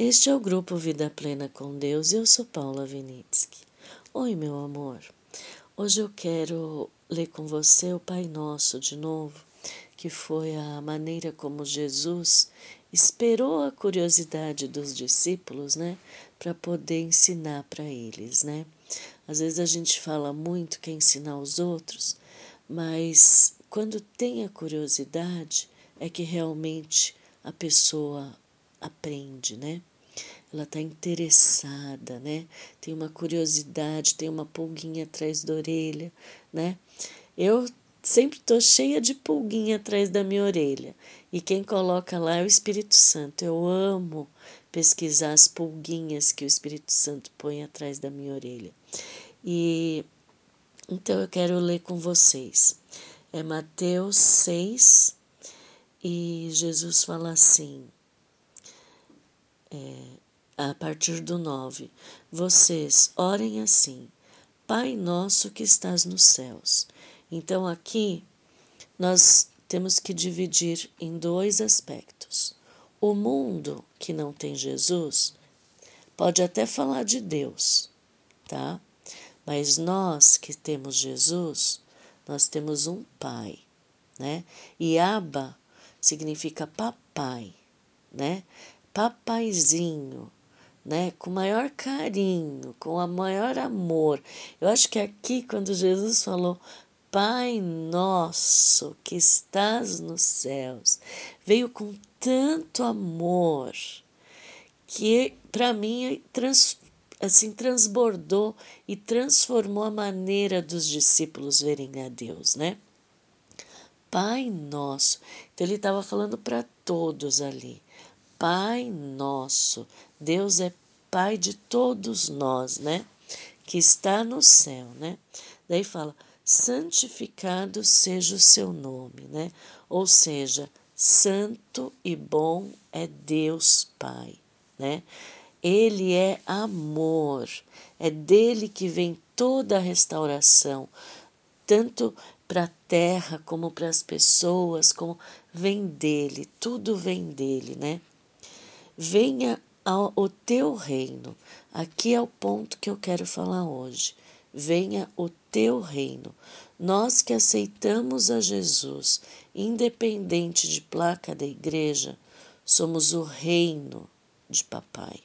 Este é o grupo Vida Plena com Deus e eu sou Paula Vinitsky. Oi, meu amor. Hoje eu quero ler com você o Pai Nosso de novo, que foi a maneira como Jesus esperou a curiosidade dos discípulos, né, para poder ensinar para eles, né? Às vezes a gente fala muito que é ensinar os outros, mas quando tem a curiosidade é que realmente a pessoa aprende, né? Ela está interessada, né? Tem uma curiosidade, tem uma pulguinha atrás da orelha, né? Eu sempre estou cheia de pulguinha atrás da minha orelha. E quem coloca lá é o Espírito Santo. Eu amo pesquisar as pulguinhas que o Espírito Santo põe atrás da minha orelha. E então eu quero ler com vocês. É Mateus 6 e Jesus fala assim: é, a partir do 9. Vocês orem assim: Pai nosso que estás nos céus. Então aqui nós temos que dividir em dois aspectos. O mundo que não tem Jesus pode até falar de Deus, tá? Mas nós que temos Jesus, nós temos um Pai, né? E Abba significa papai, né? Papaizinho, né? Com maior carinho, com o maior amor. Eu acho que aqui, quando Jesus falou, Pai nosso que estás nos céus, veio com tanto amor que para mim trans, assim transbordou e transformou a maneira dos discípulos verem a Deus, né? Pai nosso. Então ele estava falando para todos ali. Pai nosso. Deus é Pai de todos nós, né? Que está no céu, né? Daí fala: santificado seja o seu nome, né? Ou seja, santo e bom é Deus Pai, né? Ele é amor, é dele que vem toda a restauração, tanto para a terra como para as pessoas, como vem dele, tudo vem dele, né? Venha ao, o teu reino. Aqui é o ponto que eu quero falar hoje. Venha o teu reino. Nós que aceitamos a Jesus, independente de placa da igreja, somos o reino de papai.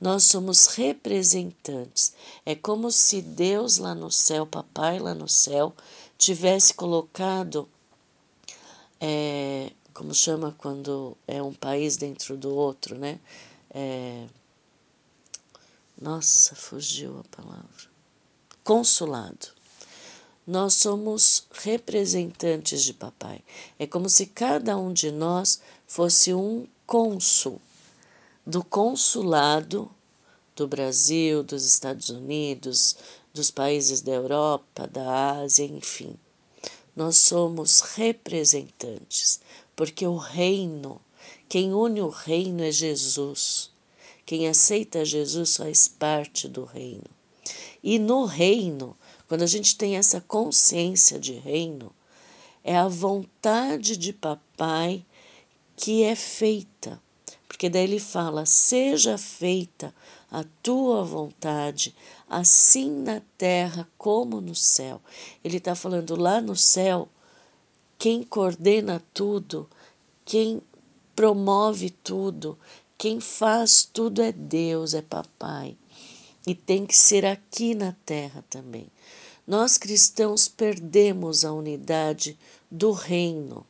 Nós somos representantes. É como se Deus lá no céu, papai lá no céu, tivesse colocado é, como chama quando é um país dentro do outro, né? É... Nossa, fugiu a palavra. Consulado. Nós somos representantes de papai. É como se cada um de nós fosse um cônsul do consulado do Brasil, dos Estados Unidos, dos países da Europa, da Ásia, enfim. Nós somos representantes porque o reino, quem une o reino é Jesus. Quem aceita Jesus faz parte do reino. E no reino, quando a gente tem essa consciência de reino, é a vontade de papai que é feita. Porque daí ele fala: seja feita a tua vontade, assim na terra como no céu. Ele está falando lá no céu quem coordena tudo, quem promove tudo, quem faz tudo é Deus, é Papai. E tem que ser aqui na terra também. Nós cristãos perdemos a unidade do reino.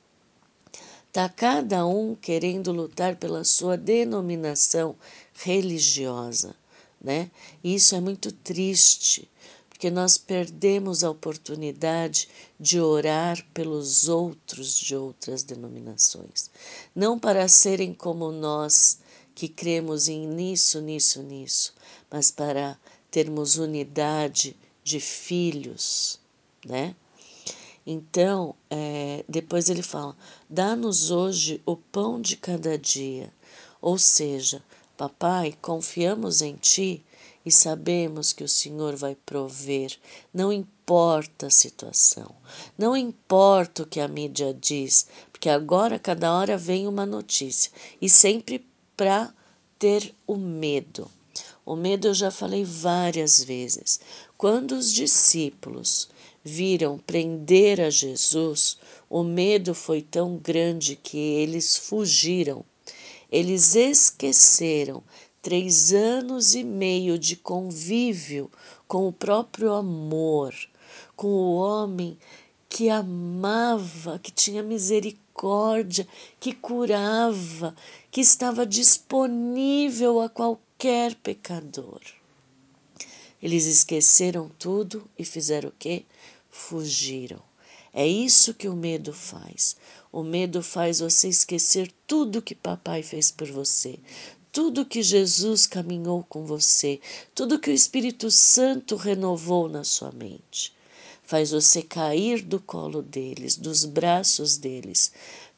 Está cada um querendo lutar pela sua denominação religiosa, né? Isso é muito triste, porque nós perdemos a oportunidade de orar pelos outros de outras denominações. Não para serem como nós, que cremos em nisso, nisso, nisso, mas para termos unidade de filhos, né? Então, é, depois ele fala: dá-nos hoje o pão de cada dia. Ou seja, papai, confiamos em ti e sabemos que o Senhor vai prover, não importa a situação, não importa o que a mídia diz, porque agora cada hora vem uma notícia e sempre para ter o medo. O medo eu já falei várias vezes. Quando os discípulos viram prender a Jesus, o medo foi tão grande que eles fugiram. Eles esqueceram três anos e meio de convívio com o próprio amor, com o homem que amava, que tinha misericórdia, que curava, que estava disponível a qualquer pecador. Eles esqueceram tudo e fizeram o quê? Fugiram. É isso que o medo faz. O medo faz você esquecer tudo que papai fez por você, tudo que Jesus caminhou com você, tudo que o Espírito Santo renovou na sua mente. Faz você cair do colo deles, dos braços deles,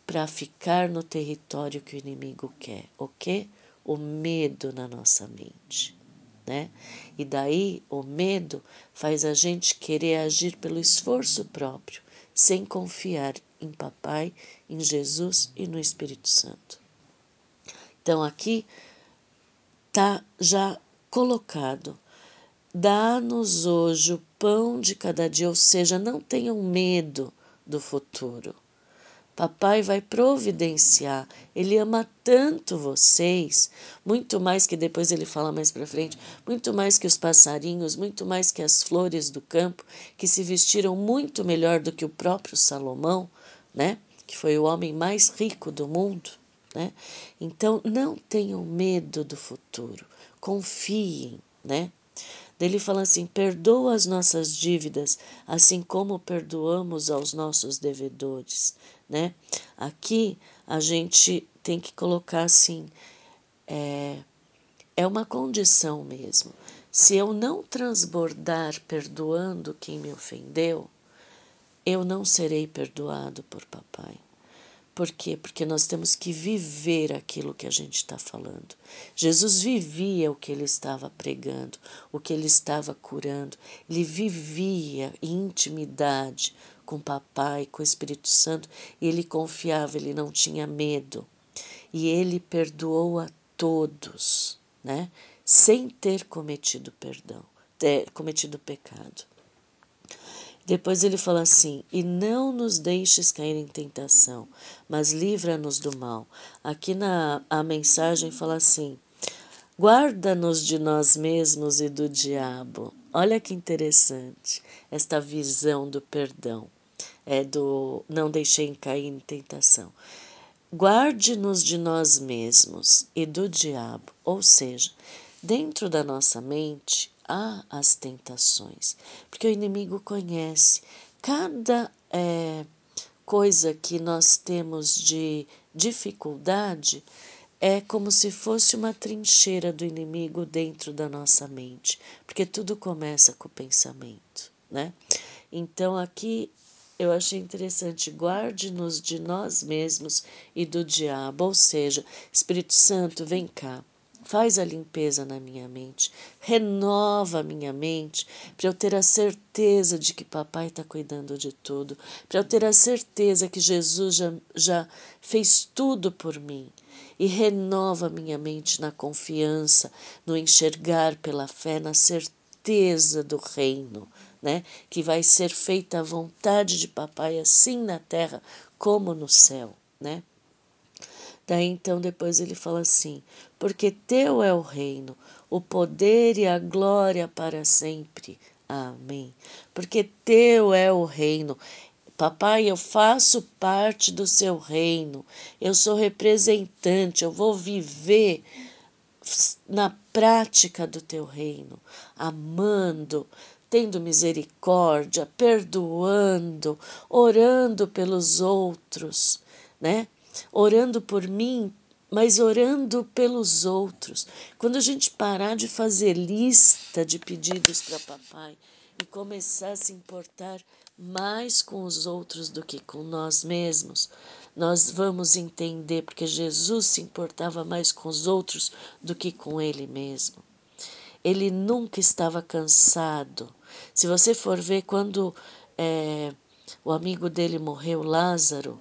para ficar no território que o inimigo quer. O quê? O medo na nossa mente. Né? E daí o medo faz a gente querer agir pelo esforço próprio, sem confiar em Papai, em Jesus e no Espírito Santo. Então aqui está já colocado. Dá-nos hoje o pão de cada dia, ou seja, não tenham medo do futuro. Papai vai providenciar. Ele ama tanto vocês, muito mais que depois ele fala mais para frente, muito mais que os passarinhos, muito mais que as flores do campo, que se vestiram muito melhor do que o próprio Salomão, né? Que foi o homem mais rico do mundo. Né? Então, não tenham medo do futuro, confiem, né? Ele fala assim: perdoa as nossas dívidas, assim como perdoamos aos nossos devedores, né? Aqui a gente tem que colocar assim: é, é uma condição mesmo. Se eu não transbordar perdoando quem me ofendeu, eu não serei perdoado por papai. Por quê? Porque nós temos que viver aquilo que a gente está falando. Jesus vivia o que ele estava pregando, o que ele estava curando. Ele vivia em intimidade com Papai, com o Espírito Santo, e ele confiava, ele não tinha medo. E ele perdoou a todos, né? Sem ter cometido perdão, ter cometido pecado. Depois ele fala assim: E não nos deixes cair em tentação, mas livra-nos do mal. Aqui na a mensagem fala assim: Guarda-nos de nós mesmos e do diabo. Olha que interessante esta visão do perdão, é do não deixei cair em tentação. Guarde-nos de nós mesmos e do diabo, ou seja, dentro da nossa mente há as tentações, porque o inimigo conhece cada é, coisa que nós temos de dificuldade é como se fosse uma trincheira do inimigo dentro da nossa mente, porque tudo começa com o pensamento, né? Então aqui eu achei interessante, guarde-nos de nós mesmos e do diabo, ou seja, Espírito Santo, vem cá faz a limpeza na minha mente, renova a minha mente, para eu ter a certeza de que papai está cuidando de tudo, para eu ter a certeza que Jesus já, já fez tudo por mim. E renova a minha mente na confiança, no enxergar pela fé, na certeza do reino, né? Que vai ser feita a vontade de papai assim na terra como no céu, né? Daí então depois ele fala assim: porque teu é o reino, o poder e a glória para sempre. Amém. Porque teu é o reino. Papai, eu faço parte do seu reino. Eu sou representante, eu vou viver na prática do teu reino, amando, tendo misericórdia, perdoando, orando pelos outros, né? Orando por mim, mas orando pelos outros. Quando a gente parar de fazer lista de pedidos para papai e começar a se importar mais com os outros do que com nós mesmos, nós vamos entender porque Jesus se importava mais com os outros do que com ele mesmo. Ele nunca estava cansado. Se você for ver quando é, o amigo dele morreu, Lázaro,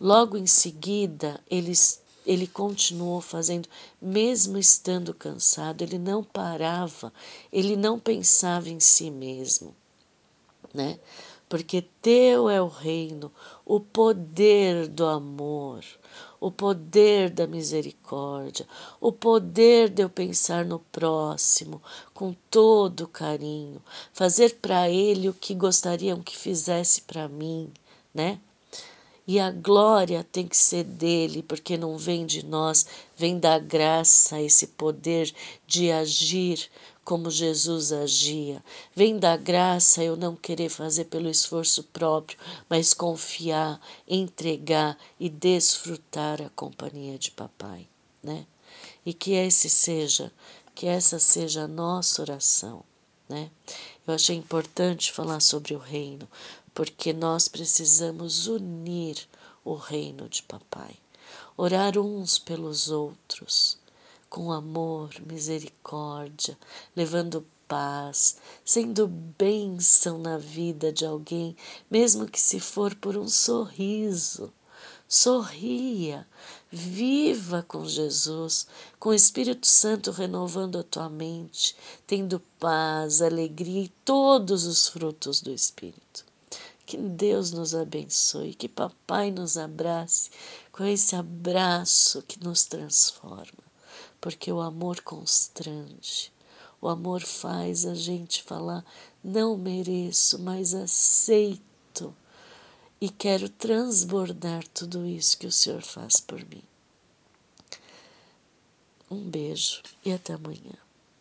Logo em seguida, ele ele continuou fazendo, mesmo estando cansado, ele não parava, ele não pensava em si mesmo, né? Porque teu é o reino, o poder do amor, o poder da misericórdia, o poder de eu pensar no próximo com todo carinho, fazer para ele o que gostariam que fizesse para mim, né? E a glória tem que ser dele, porque não vem de nós, vem da graça, esse poder de agir como Jesus agia. Vem da graça eu não querer fazer pelo esforço próprio, mas confiar, entregar e desfrutar a companhia de papai, né? E que esse seja, que essa seja a nossa oração, né? Eu achei importante falar sobre o reino, porque nós precisamos unir o reino de Papai, orar uns pelos outros, com amor, misericórdia, levando paz, sendo bênção na vida de alguém, mesmo que se for por um sorriso. Sorria, viva com Jesus, com o Espírito Santo renovando a tua mente, tendo paz, alegria e todos os frutos do Espírito. Que Deus nos abençoe, que Papai nos abrace com esse abraço que nos transforma, porque o amor constrange, o amor faz a gente falar: não mereço, mas aceito e quero transbordar tudo isso que o Senhor faz por mim. Um beijo e até amanhã.